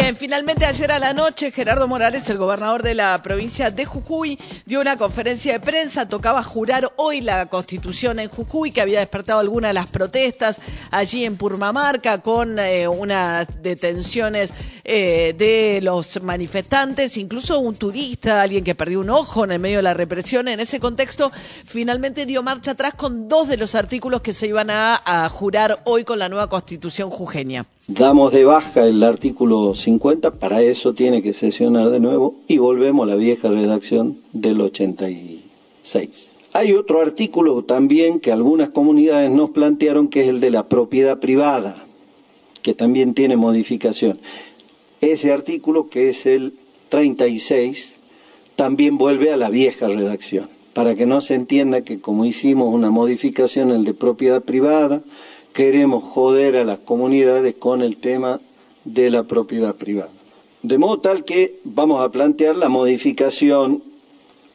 Bien, finalmente ayer a la noche Gerardo Morales, el gobernador de la provincia de Jujuy, dio una conferencia de prensa, tocaba jurar hoy la constitución en Jujuy, que había despertado algunas de las protestas allí en Purmamarca con eh, unas detenciones eh, de los manifestantes, incluso un turista, alguien que perdió un ojo en el medio de la represión. En ese contexto, finalmente dio marcha atrás con dos de los artículos que se iban a, a jurar hoy con la nueva constitución jujeña. Damos de baja el artículo 50, para eso tiene que sesionar de nuevo y volvemos a la vieja redacción del 86. Hay otro artículo también que algunas comunidades nos plantearon que es el de la propiedad privada, que también tiene modificación. Ese artículo, que es el 36, también vuelve a la vieja redacción, para que no se entienda que como hicimos una modificación, el de propiedad privada, queremos joder a las comunidades con el tema de la propiedad privada. De modo tal que vamos a plantear la modificación,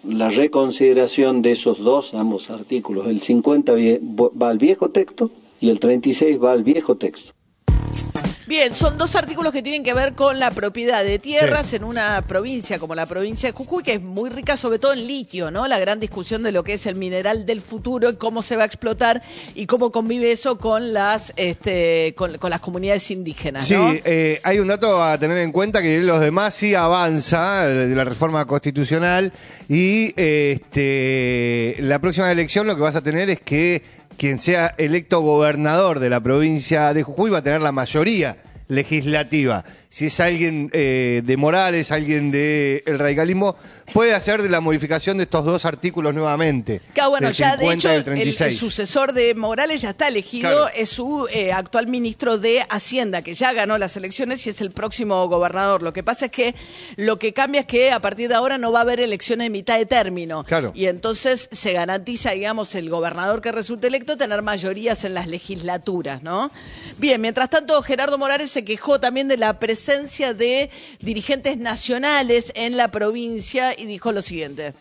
la reconsideración de esos dos, ambos artículos. El 50 va al viejo texto y el 36 va al viejo texto. Bien, son dos artículos que tienen que ver con la propiedad de tierras en una provincia como la provincia de Jujuy, que es muy rica sobre todo en litio, ¿no? La gran discusión de lo que es el mineral del futuro y cómo se va a explotar y cómo convive eso con las este, con, las comunidades indígenas. Sí, eh, hay un dato a tener en cuenta que los demás sí avanza de la reforma constitucional y este, la próxima elección lo que vas a tener es que quien sea electo gobernador de la provincia de Jujuy va a tener la mayoría legislativa. Si es alguien eh, de Morales, alguien del el radicalismo, puede hacer de la modificación de estos dos artículos nuevamente. Que bueno, ya de hecho el, sucesor de Morales ya está elegido, es su eh, actual ministro de Hacienda, que ya ganó las elecciones y es el próximo gobernador. Lo que pasa es que lo que cambia es que a partir de ahora no va a haber elecciones de mitad de término. Claro. Y entonces se garantiza, digamos, el gobernador que resulte electo tener mayorías en las legislaturas, ¿no? Bien, mientras tanto, Gerardo Morales se quejó también de la presencia de dirigentes nacionales en la provincia y dijo lo siguiente.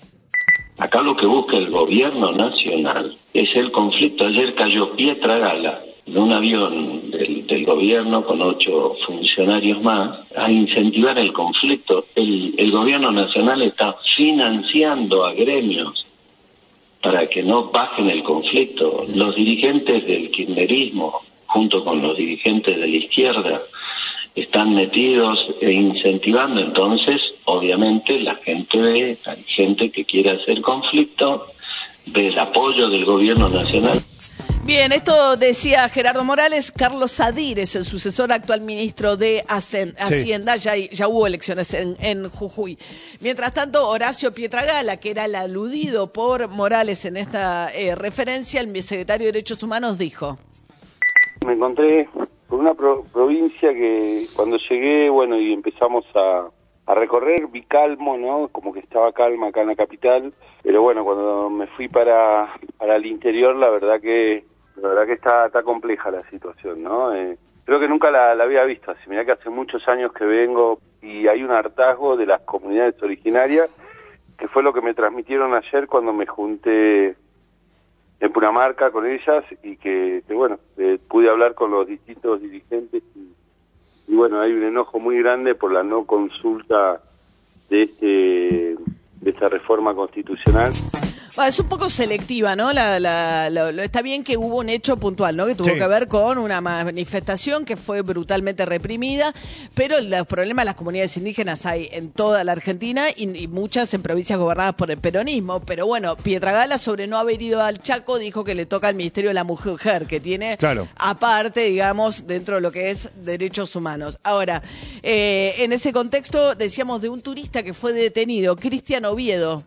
Acá lo que busca el gobierno nacional es el conflicto. Ayer cayó Pietra Gala de un avión del, gobierno con ocho funcionarios más a incentivar el conflicto. El, el gobierno nacional está financiando a gremios para que no bajen el conflicto. Los dirigentes del kirchnerismo, junto con los dirigentes de la izquierda, están metidos e incentivando, entonces obviamente la gente ve, hay gente que quiere hacer conflicto, ve el apoyo del gobierno nacional. Bien, esto decía Gerardo Morales. Carlos Sadir es el sucesor actual ministro de Hacienda. Ya, ya hubo elecciones en, Jujuy. Mientras tanto, Horacio Pietragala, que era el aludido por Morales en esta eh, referencia, el secretario de Derechos Humanos dijo. Me encontré con una provincia que cuando llegué, bueno, y empezamos a, recorrer, vi calmo, ¿no? Como que estaba calma acá en la capital, pero bueno, cuando me fui para, para el interior, la verdad que la verdad que está, está compleja la situación, ¿no? Eh, creo que nunca la, había visto así. Mira que hace muchos años que vengo y hay un hartazgo de las comunidades originarias, que fue lo que me transmitieron ayer cuando me junté en Punamarca con ellas y que, bueno, eh, pude hablar con los distintos dirigentes y, bueno, hay un enojo muy grande por la no consulta de este de esta reforma constitucional es un poco selectiva, ¿no? La, está bien que hubo un hecho puntual, ¿no? Que tuvo que ver con una manifestación que fue brutalmente reprimida, pero los problemas de las comunidades indígenas hay en toda la Argentina y, muchas en provincias gobernadas por el peronismo. Pero bueno, Pietragala, sobre no haber ido al Chaco, dijo que le toca al Ministerio de la Mujer, que tiene aparte, digamos, dentro de lo que es derechos humanos. Ahora, eh, en ese contexto decíamos de un turista que fue detenido, Cristian Oviedo.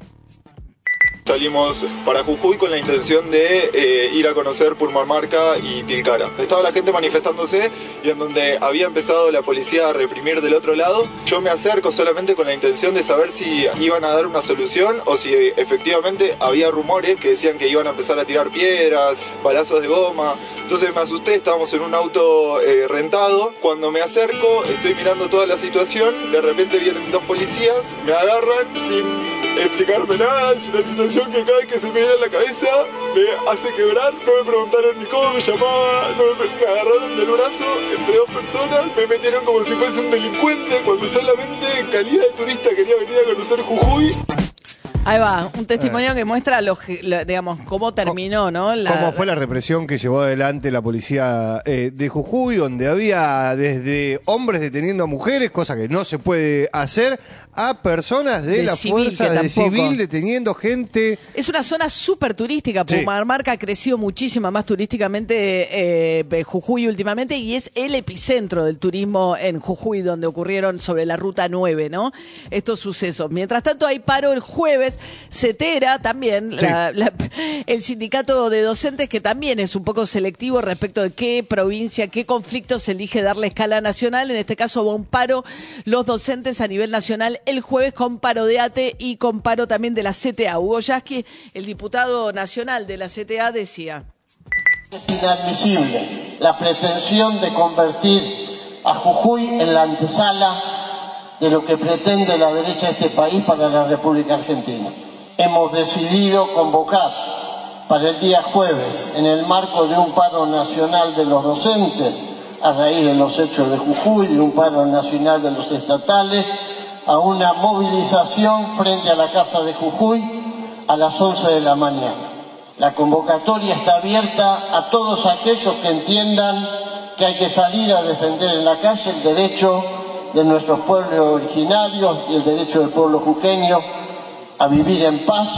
Salimos para Jujuy con la intención de eh, ir a conocer Purmamarca y Tilcara. Estaba la gente manifestándose y en donde había empezado la policía a reprimir del otro lado, yo me acerco solamente con la intención de saber si iban a dar una solución o si efectivamente había rumores que decían que iban a empezar a tirar piedras, balazos de goma. Entonces me asusté, estábamos en un auto eh, rentado. Cuando me acerco, estoy mirando toda la situación, de repente vienen dos policías, me agarran sin explicarme nada, es una situación que cada vez que se me viene a la cabeza me hace quebrar, no me preguntaron ni cómo me llamaba, no me, me agarraron del brazo entre dos personas, me metieron como si fuese un delincuente cuando solamente en calidad de turista quería venir a conocer Jujuy. Ahí va, un testimonio que muestra, lo, lo- digamos, cómo terminó, ¿no? La- ¿Cómo fue la represión que llevó adelante la policía eh, de Jujuy, donde había desde hombres deteniendo a mujeres, cosa que no se puede hacer, a personas de, De la civil, fuerza de civil deteniendo gente? Es una zona súper turística. Sí. Pumarmarca ha crecido muchísimo más turísticamente eh, Jujuy últimamente y es el epicentro del turismo en Jujuy, donde ocurrieron sobre la ruta 9, ¿no? Estos sucesos. Mientras tanto, hay paro el jueves. Cetera también, Sí. la- la- el sindicato de docentes, que también es un poco selectivo respecto de qué provincia, qué conflicto se elige darle escala nacional. En este caso, va un paro los docentes a nivel nacional el jueves con paro de ATE y con paro también de la CTA. Hugo Yasky, el diputado nacional de la CTA, decía. Es inadmisible la pretensión de convertir a Jujuy en la antesala de lo que pretende la derecha de este país para la República Argentina. Hemos decidido convocar para el día jueves, en el marco de un paro nacional de los docentes, a raíz de los hechos de Jujuy, de un paro nacional de los estatales, a una movilización frente a la Casa de Jujuy a las 11 de la mañana. La convocatoria está abierta a todos aquellos que entiendan que hay que salir a defender en la calle el derecho de nuestros pueblos originarios y el derecho del pueblo jujeño a vivir en paz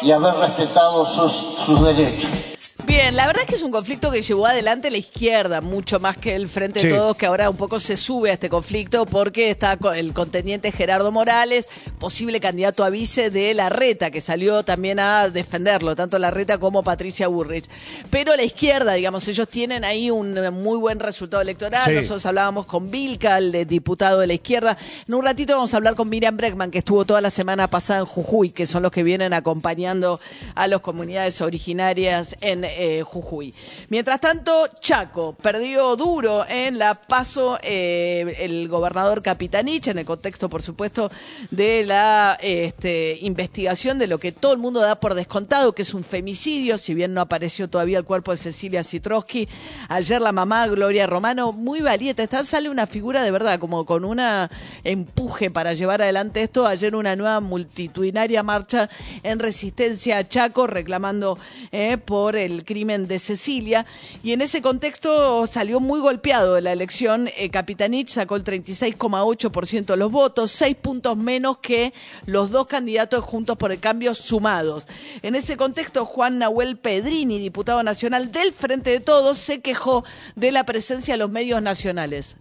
y a haber respetado sus, sus derechos. Bien, la verdad es que es un conflicto que llevó adelante la izquierda, mucho más que el Frente Sí. de Todos, que ahora un poco se sube a este conflicto porque está el contendiente Gerardo Morales, posible candidato a vice de la Reta, que salió también a defenderlo, tanto la Reta como Patricia Burrich. Pero la izquierda, digamos, ellos tienen ahí un muy buen resultado electoral. Sí. Nosotros hablábamos con Vilca, el de diputado de la izquierda. En un ratito vamos a hablar con Miriam Breckman, que estuvo toda la semana pasada en Jujuy, que son los que vienen acompañando a las comunidades originarias en eh, Jujuy. Mientras tanto, Chaco perdió duro en la paso eh, el gobernador Capitanich, en el contexto, por supuesto, de la este, investigación de lo que todo el mundo da por descontado, que es un femicidio, si bien no apareció todavía el cuerpo de Cecilia Citroski. Ayer la mamá Gloria Romano, muy valiente, está, sale una figura de verdad, como con una empuje para llevar adelante esto. Ayer una nueva multitudinaria marcha en resistencia a Chaco, reclamando eh, por el crimen de Cecilia. Y en ese contexto salió muy golpeado de la elección. Eh, Capitanich sacó el 36,8% de los votos, seis puntos menos que los dos candidatos juntos por el cambio sumados. En ese contexto, Juan Nahuel Pedrini, diputado nacional del Frente de Todos, se quejó de la presencia de los medios nacionales.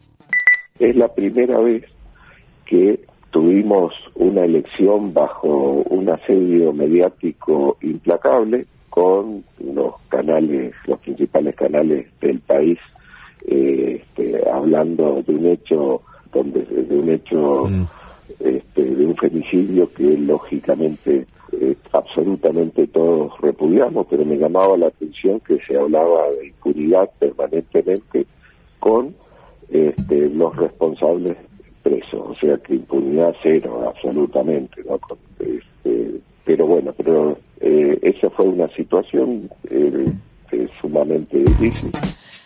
Es la primera vez que tuvimos una elección bajo un asedio mediático implacable con los canales, los principales canales del país, eh, este, hablando de un hecho donde de un hecho este, de un femicidio que lógicamente eh, absolutamente todos repudiamos, pero me llamaba la atención que se hablaba de impunidad permanentemente con este, los responsables presos, o sea que impunidad cero, absolutamente, ¿no? Con, este, pero bueno, pero esa fue una situación eh, sumamente difícil.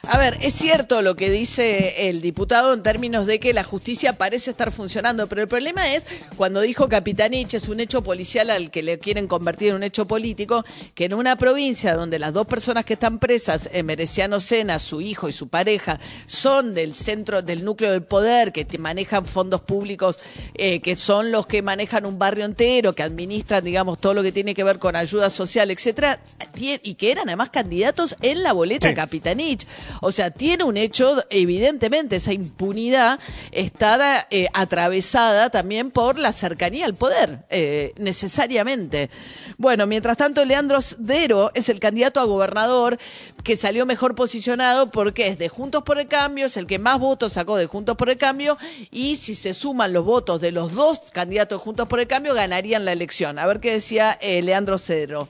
A ver, es cierto lo que dice el diputado en términos de que la justicia parece estar funcionando, pero el problema es cuando dijo Capitanich es un hecho policial al que le quieren convertir en un hecho político, que en una provincia donde las dos personas que están presas, eh, Mereciano Sena, su hijo y su pareja, son del centro, del núcleo del poder, que te manejan fondos públicos, eh, que son los que manejan un barrio entero, que administran, digamos, todo lo que tiene que ver con ayuda social, etcétera, y que eran además candidatos en la boleta Sí. Capitanich. O sea, tiene un hecho, evidentemente, esa impunidad está eh, atravesada también por la cercanía al poder, eh, necesariamente. Bueno, mientras tanto, Leandro Dero es el candidato a gobernador que salió mejor posicionado porque es de Juntos por el Cambio, es el que más votos sacó de Juntos por el Cambio y si se suman los votos de los dos candidatos de Juntos por el Cambio ganarían la elección. A ver qué decía eh, Leandro Cedro.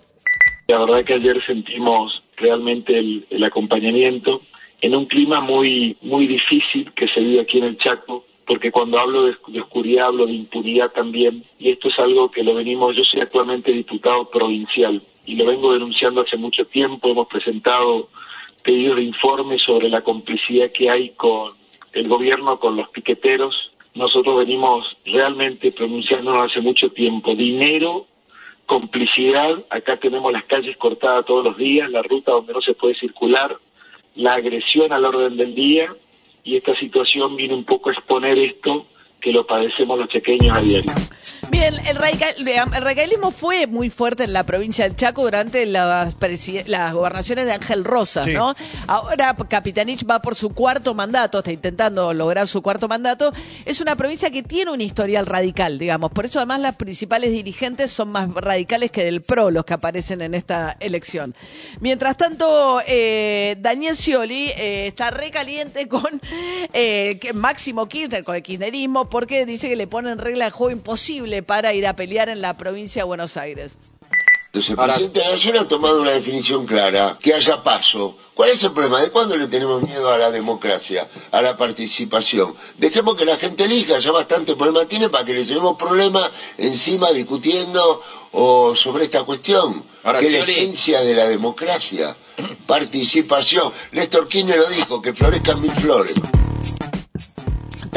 La verdad que ayer sentimos realmente el, el acompañamiento en un clima muy muy difícil que se vive aquí en el Chaco porque cuando hablo de, oscuridad hablo de impunidad también, y esto es algo que lo venimos, yo soy actualmente diputado provincial y lo vengo denunciando hace mucho tiempo, hemos presentado pedidos de informe sobre la complicidad que hay con el gobierno, con los piqueteros, nosotros venimos realmente pronunciándonos hace mucho tiempo, dinero, complicidad, acá tenemos las calles cortadas todos los días, la ruta donde no se puede circular, la agresión al orden del día, y esta situación viene un poco a exponer esto que lo padecemos los chequeños a diario. Bien, el, radical, el radicalismo fue muy fuerte en la provincia del Chaco durante las, las gobernaciones de Ángel Rosas, sí. ¿no? Ahora Capitanich va por su cuarto mandato, está intentando lograr su cuarto mandato. Es una provincia que tiene un historial radical, digamos. Por eso además las principales dirigentes son más radicales que del PRO los que aparecen en esta elección. Mientras tanto, eh, Daniel Scioli eh, está recaliente con eh, Máximo Kirchner, con el kirchnerismo, porque dice que le ponen regla de juego imposible para ir a pelear en la provincia de Buenos Aires. Entonces, el presidente de la Nación ha tomado una definición clara, que haya paso. ¿Cuál es el problema? ¿De cuándo le tenemos miedo a la democracia, a la participación? Dejemos que la gente elija, ya bastante problema tiene para que le llevemos problemas encima discutiendo o sobre esta cuestión, Ahora, que es la esencia de la democracia, participación. Néstor Kirchner lo dijo, que florezcan mil flores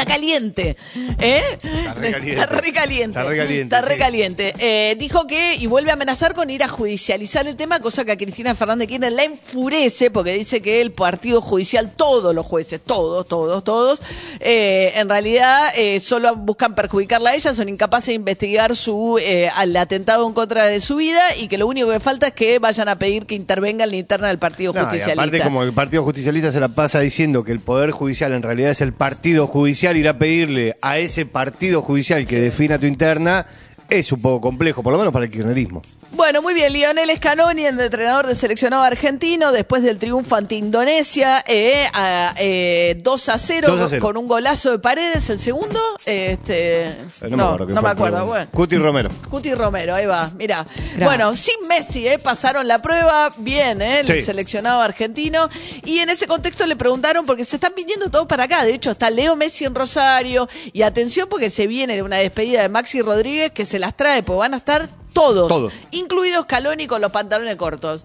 caliente. ¿eh? Está recaliente. Está recaliente. Está recaliente, Está sí. recaliente. Eh, dijo que, y vuelve a amenazar con ir a judicializar el tema, cosa que a Cristina Fernández Kirchner la enfurece porque dice que el partido judicial, todos los jueces, todos, todos, todos, eh, en realidad eh, solo buscan perjudicarla a ella, son incapaces de investigar su al atentado en contra de su vida y que lo único que falta es que vayan a pedir que intervenga en la interna del partido No, y justicialista. aparte, como el Partido Justicialista se la pasa diciendo que el Poder Judicial en realidad es el Partido Judicial, ir a pedirle a ese Partido Judicial que defina tu interna es un poco complejo, por lo menos para el kirchnerismo. Bueno, muy bien, Lionel Scaloni, el entrenador de seleccionado argentino, después del triunfo ante Indonesia, eh, a, eh, 2 a 0, 2 a 0. con un golazo de paredes, el segundo, este, Eh, no, me acuerdo no me bueno. Cuti Romero. Cuti Romero, ahí va, mira. Bueno, sin Messi, ¿eh? pasaron la prueba, bien, ¿eh? el Sí. seleccionado argentino. Y en ese contexto le preguntaron, porque se están viniendo todos para acá. De hecho, está Leo Messi en Rosario. Y atención, porque se viene una despedida de Maxi Rodríguez que se las trae, pues van a estar todos, Todos. incluidos Caloni con los pantalones cortos.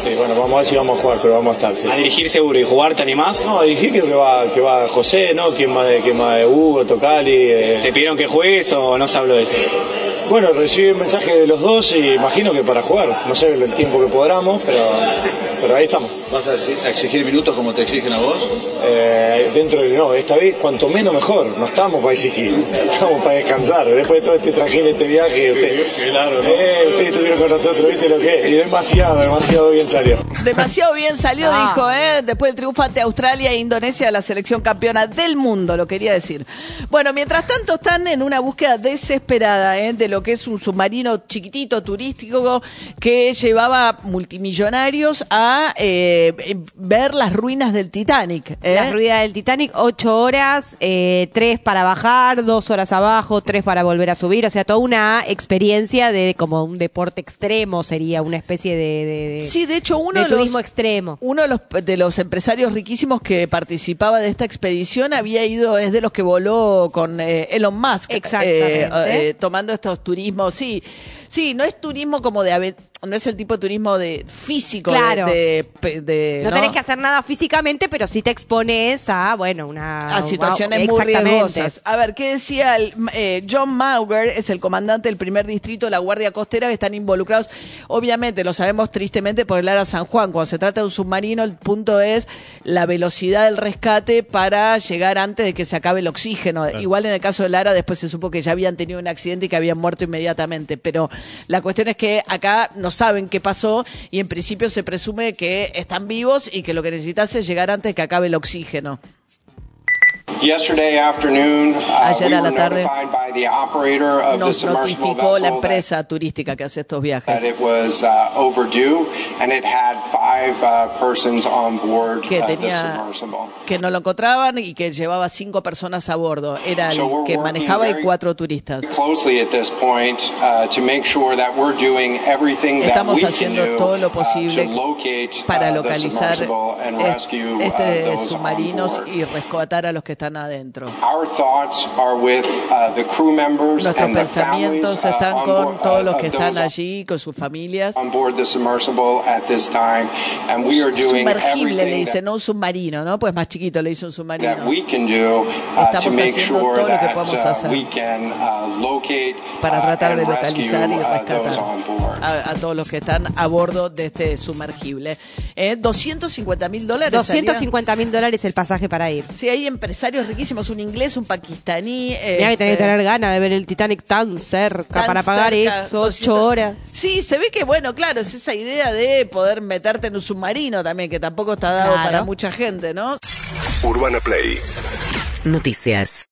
Sí, bueno, vamos a ver si vamos a jugar, pero vamos a estar. sí. A dirigir seguro y jugar te animás. No, a dirigir creo que va, que va José, ¿no? ¿Quién más de, quién más de Hugo, Tocali? eh. ¿Te pidieron que juegues o no se habló de eso? Bueno, recibí un mensaje de los dos y imagino que para jugar. No sé el tiempo que podamos, pero, pero ahí estamos. ¿Vas a exi- a exigir minutos como te exigen a vos? Eh, dentro del no, esta vez cuanto menos mejor. No estamos para exigir, estamos para descansar. Después de todo este trajín, este viaje, usted, Claro, ¿no? eh, ustedes estuvieron con nosotros, ¿viste lo que es? Y demasiado, demasiado bien salió. Demasiado bien salió, Ah. dijo, ¿eh? después del triunfo ante Australia e Indonesia, la selección campeona del mundo, lo quería decir. Bueno, mientras tanto están en una búsqueda desesperada ¿eh? de lo que es un submarino chiquitito turístico que llevaba multimillonarios a eh, ver las ruinas del Titanic. ¿eh? La ruida del Titanic, ocho horas, eh, tres para bajar, dos horas abajo, tres para volver a subir. O sea, toda una experiencia de como un deporte extremo sería una especie de, de- de- Sí, de hecho, uno de de los, turismo extremo. Uno de los, de los empresarios riquísimos que participaba de esta expedición había ido, es de los que voló con eh, Elon Musk. Exactamente. eh, eh, tomando estos turismos, sí. Sí, no es turismo como de no es el tipo de turismo de físico Claro. de, de- No, tenés que hacer nada físicamente, pero sí te expones a, bueno, una... a situaciones muy riesgosas. A ver, ¿qué decía el, eh, John Mauger? Es el comandante del primer distrito de la Guardia Costera que están involucrados. Obviamente, lo sabemos tristemente por el Ara San Juan. Cuando se trata de un submarino, el punto es la velocidad del rescate para llegar antes de que se acabe el oxígeno. Igual en el caso del Lara, después se supo que ya habían tenido un accidente y que habían muerto inmediatamente. Pero la cuestión es que acá no saben qué pasó y en principio se presume que están vivos y que lo que necesitas es llegar antes que acabe el oxígeno. Yesterday afternoon, uh, Ayer a la tarde notified by the operator of the Nos submersible notificó la empresa turística que hace estos viajes that it was uh, overdue and it had five uh, persons on board Que tenía- que no lo encontraban y que llevaba cinco personas a bordo. Era el que manejaba y cuatro turistas. Estamos haciendo do todo lo posible para localizar este submarinos y rescatar a los que están adentro. Our thoughts are with uh, the crew members Nuestros pensamientos uh, están on con board, todos uh, los que están allí, con sus familias. Sumergible le dice, no un submarino, ¿no? Pues más chiquito le dice un submarino. uh, Estamos haciendo todo lo que podemos uh, hacer uh, para uh, tratar de localizar y uh, rescatar a, a todos los que están a bordo de este sumergible. Eh, 250 mil dólares. 250 mil dólares el pasaje para ir. Sí, hay empresarios riquísimos, un inglés, un pakistaní. Mira que tenés que este, tener ganas de ver el Titanic tan cerca tan para pagar cerca, eso, 200. ocho horas. Sí, se ve que, bueno, claro, es esa idea de poder meterte en un submarino también, que tampoco está dado Claro. para mucha gente, ¿no? Urbana Play Noticias.